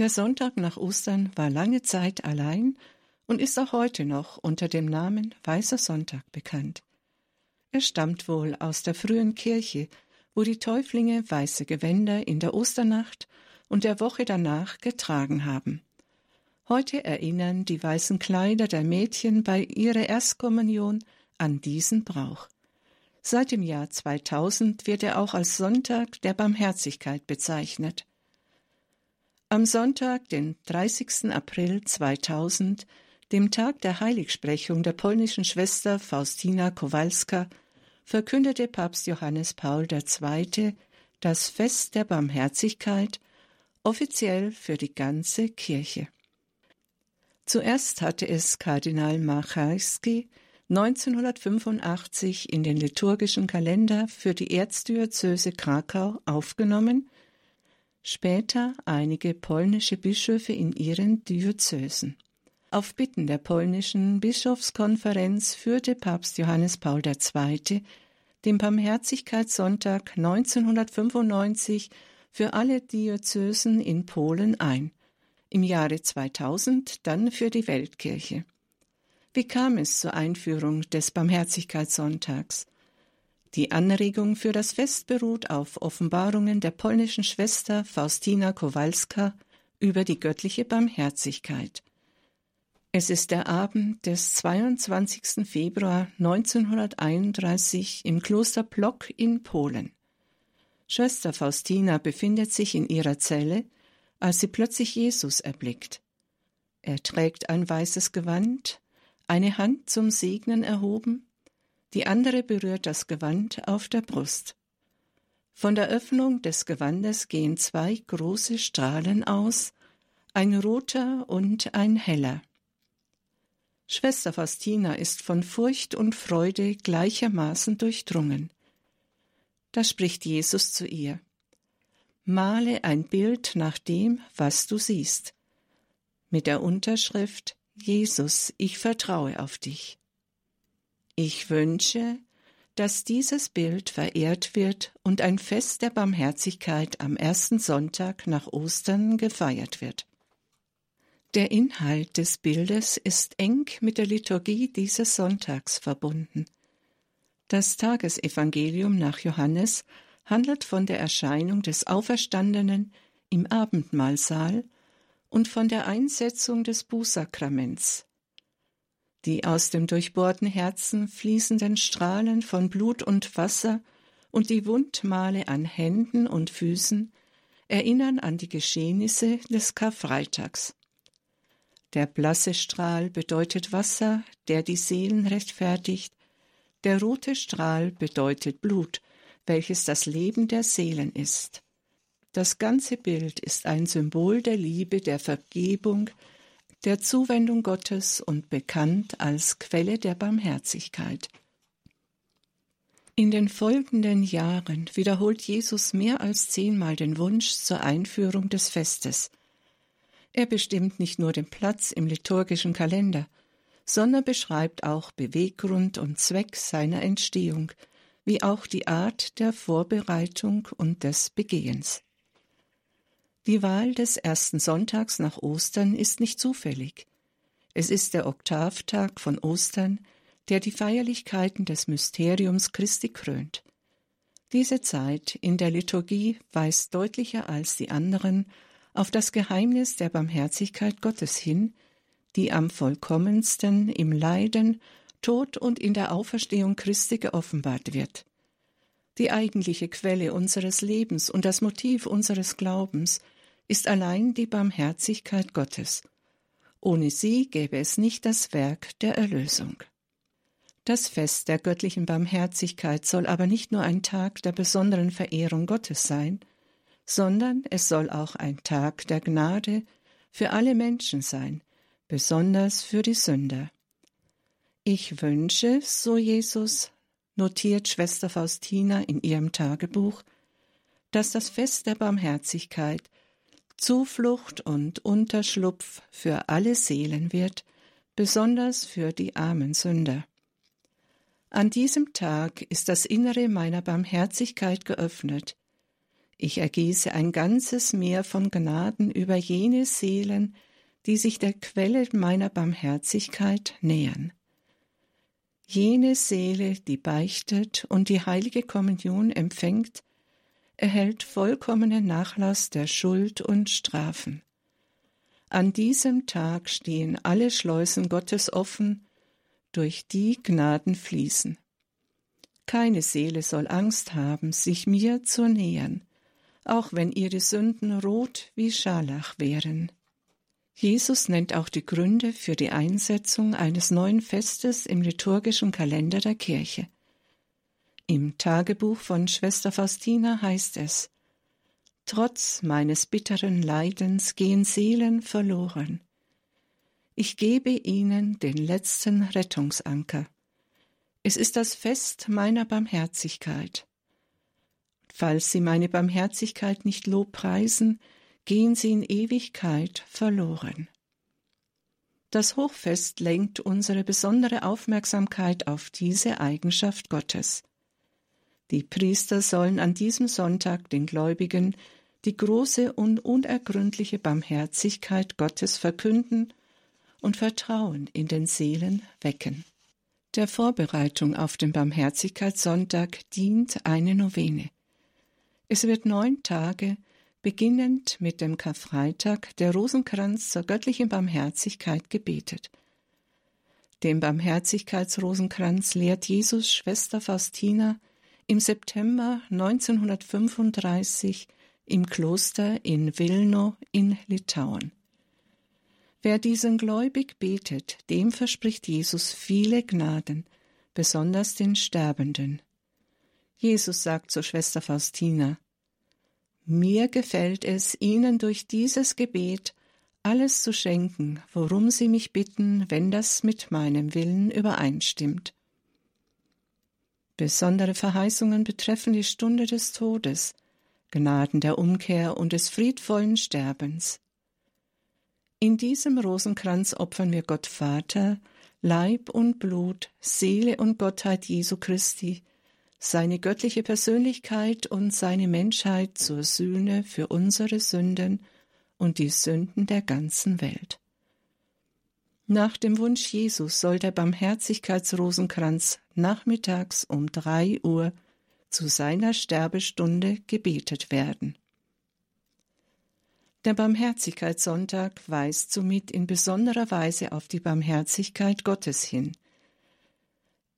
Der Sonntag nach Ostern war lange Zeit allein und ist auch heute noch unter dem Namen Weißer Sonntag bekannt. Er stammt wohl aus der frühen Kirche, wo die Täuflinge weiße Gewänder in der Osternacht und der Woche danach getragen haben. Heute erinnern die weißen Kleider der Mädchen bei ihrer Erstkommunion an diesen Brauch. Seit dem Jahr 2000 wird er auch als Sonntag der Barmherzigkeit bezeichnet. Am Sonntag, den 30. April 2000, dem Tag der Heiligsprechung der polnischen Schwester Faustina Kowalska, verkündete Papst Johannes Paul II. das Fest der Barmherzigkeit offiziell für die ganze Kirche. Zuerst hatte es Kardinal Macharski 1985 in den liturgischen Kalender für die Erzdiözese Krakau aufgenommen, später einige polnische Bischöfe in ihren Diözesen. Auf Bitten der polnischen Bischofskonferenz führte Papst Johannes Paul II. den Barmherzigkeitssonntag 1995 für alle Diözesen in Polen ein, im Jahre 2000 dann für die Weltkirche. Wie kam es zur Einführung des Barmherzigkeitssonntags? Die Anregung für das Fest beruht auf Offenbarungen der polnischen Schwester Faustina Kowalska über die göttliche Barmherzigkeit. Es ist der Abend des 22. Februar 1931 im Kloster Plock in Polen. Schwester Faustina befindet sich in ihrer Zelle, als sie plötzlich Jesus erblickt. Er trägt ein weißes Gewand, eine Hand zum Segnen erhoben, die andere berührt das Gewand auf der Brust. Von der Öffnung des Gewandes gehen zwei große Strahlen aus, ein roter und ein heller. Schwester Faustina ist von Furcht und Freude gleichermaßen durchdrungen. Da spricht Jesus zu ihr. Male ein Bild nach dem, was du siehst. Mit der Unterschrift Jesus, ich vertraue auf dich. Ich wünsche, dass dieses Bild verehrt wird und ein Fest der Barmherzigkeit am ersten Sonntag nach Ostern gefeiert wird. Der Inhalt des Bildes ist eng mit der Liturgie dieses Sonntags verbunden. Das Tagesevangelium nach Johannes handelt von der Erscheinung des Auferstandenen im Abendmahlsaal und von der Einsetzung des Bußsakraments. Die aus dem durchbohrten Herzen fließenden Strahlen von Blut und Wasser und die Wundmale an Händen und Füßen erinnern an die Geschehnisse des Karfreitags. Der blasse Strahl bedeutet Wasser, der die Seelen rechtfertigt, der rote Strahl bedeutet Blut, welches das Leben der Seelen ist. Das ganze Bild ist ein Symbol der Liebe, der Vergebung, der Zuwendung Gottes und bekannt als Quelle der Barmherzigkeit. In den folgenden Jahren wiederholt Jesus mehr als zehnmal den Wunsch zur Einführung des Festes. Er bestimmt nicht nur den Platz im liturgischen Kalender, sondern beschreibt auch Beweggrund und Zweck seiner Entstehung, wie auch die Art der Vorbereitung und des Begehens. Die Wahl des ersten Sonntags nach Ostern ist nicht zufällig. Es ist der Oktavtag von Ostern, der die Feierlichkeiten des Mysteriums Christi krönt. Diese Zeit in der Liturgie weist deutlicher als die anderen auf das Geheimnis der Barmherzigkeit Gottes hin, die am vollkommensten im Leiden, Tod und in der Auferstehung Christi geoffenbart wird. Die eigentliche Quelle unseres Lebens und das Motiv unseres Glaubens ist allein die Barmherzigkeit Gottes. Ohne sie gäbe es nicht das Werk der Erlösung. Das Fest der göttlichen Barmherzigkeit soll aber nicht nur ein Tag der besonderen Verehrung Gottes sein, sondern es soll auch ein Tag der Gnade für alle Menschen sein, besonders für die Sünder. Ich wünsche, so Jesus, notiert Schwester Faustina in ihrem Tagebuch, dass das Fest der Barmherzigkeit Zuflucht und Unterschlupf für alle Seelen wird, besonders für die armen Sünder. An diesem Tag ist das Innere meiner Barmherzigkeit geöffnet, ich ergieße ein ganzes Meer von Gnaden über jene Seelen, die sich der Quelle meiner Barmherzigkeit nähern. Jene Seele, die beichtet und die heilige Kommunion empfängt, erhält vollkommenen Nachlass der Schuld und Strafen. An diesem Tag stehen alle Schleusen Gottes offen, durch die Gnaden fließen. Keine Seele soll Angst haben, sich mir zu nähern, auch wenn ihre Sünden rot wie Scharlach wären. Jesus nennt auch die Gründe für die Einsetzung eines neuen Festes im liturgischen Kalender der Kirche. Im Tagebuch von Schwester Faustina heißt es Trotz meines bitteren Leidens gehen Seelen verloren. Ich gebe ihnen den letzten Rettungsanker. Es ist das Fest meiner Barmherzigkeit. Falls sie meine Barmherzigkeit nicht lobpreisen, gehen sie in Ewigkeit verloren. Das Hochfest lenkt unsere besondere Aufmerksamkeit auf diese Eigenschaft Gottes. Die Priester sollen an diesem Sonntag den Gläubigen die große und unergründliche Barmherzigkeit Gottes verkünden und Vertrauen in den Seelen wecken. Der Vorbereitung auf den Barmherzigkeitssonntag dient eine Novene. Es wird neun Tage, beginnend mit dem Karfreitag, der Rosenkranz zur göttlichen Barmherzigkeit gebetet. Den Barmherzigkeitsrosenkranz lehrt Jesus Schwester Faustina im September 1935 im Kloster in Vilno in Litauen. Wer diesen gläubig betet, dem verspricht Jesus viele Gnaden, besonders den Sterbenden. Jesus sagt zur Schwester Faustina, Mir gefällt es, Ihnen durch dieses Gebet alles zu schenken, worum Sie mich bitten, wenn das mit meinem Willen übereinstimmt. Besondere Verheißungen betreffen die Stunde des Todes, Gnaden der Umkehr und des friedvollen Sterbens. In diesem Rosenkranz opfern wir Gott Vater, Leib und Blut, Seele und Gottheit Jesu Christi, seine göttliche Persönlichkeit und seine Menschheit zur Sühne für unsere Sünden und die Sünden der ganzen Welt. Nach dem Wunsch Jesus soll der Barmherzigkeitsrosenkranz nachmittags um drei Uhr zu seiner Sterbestunde gebetet werden. Der Barmherzigkeitssonntag weist somit in besonderer Weise auf die Barmherzigkeit Gottes hin –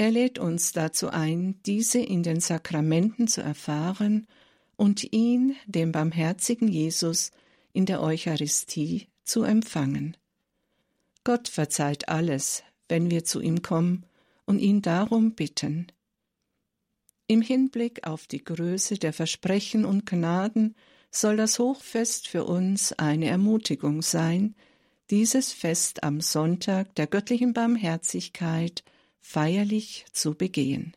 er lädt uns dazu ein, diese in den Sakramenten zu erfahren und ihn, dem barmherzigen Jesus, in der Eucharistie zu empfangen. Gott verzeiht alles, wenn wir zu ihm kommen und ihn darum bitten. Im Hinblick auf die Größe der Versprechen und Gnaden soll das Hochfest für uns eine Ermutigung sein, dieses Fest am Sonntag der göttlichen Barmherzigkeit feierlich zu begehen.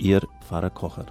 Ihr Pfarrer Kocher.